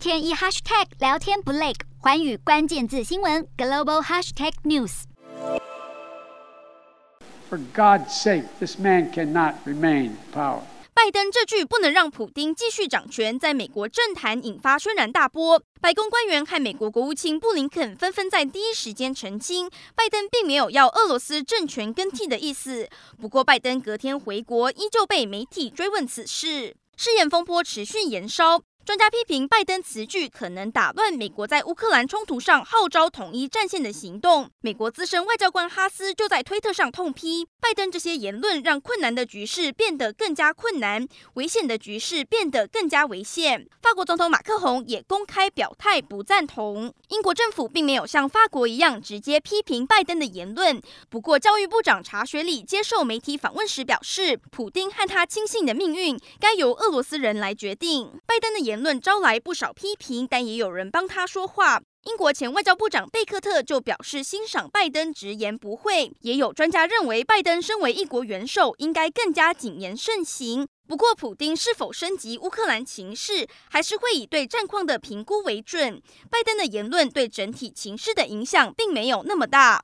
天一 hashtag 聊天不累，环宇关键字新闻 global hashtag news。For God's sake, this man cannot remain in power. 拜登这句不能让普丁继续掌权，在美国政坛引发轩然大波。白宫官员和美国国务卿布林肯纷纷在第一时间澄清，拜登并没有要俄罗斯政权更替的意思。不过，拜登隔天回国，依旧被媒体追问此事，誓言风波持续延烧。专家批评拜登此举可能打乱美国在乌克兰冲突上号召统一战线的行动。美国资深外交官哈斯就在推特上痛批，拜登这些言论让困难的局势变得更加困难，危险的局势变得更加危险。法国总统马克宏也公开表态不赞同。英国政府并没有像法国一样直接批评拜登的言论，不过教育部长查学礼接受媒体访问时表示，普丁和他亲信的命运该由俄罗斯人来决定。拜登的言。论招来不少批评，但也有人帮他说话。英国前外交部长贝克特就表示欣赏拜登直言不讳。也有专家认为，拜登身为一国元首，应该更加谨言慎行。不过，普丁是否升级乌克兰情势，还是会以对战况的评估为准。拜登的言论对整体情势的影响并没有那么大。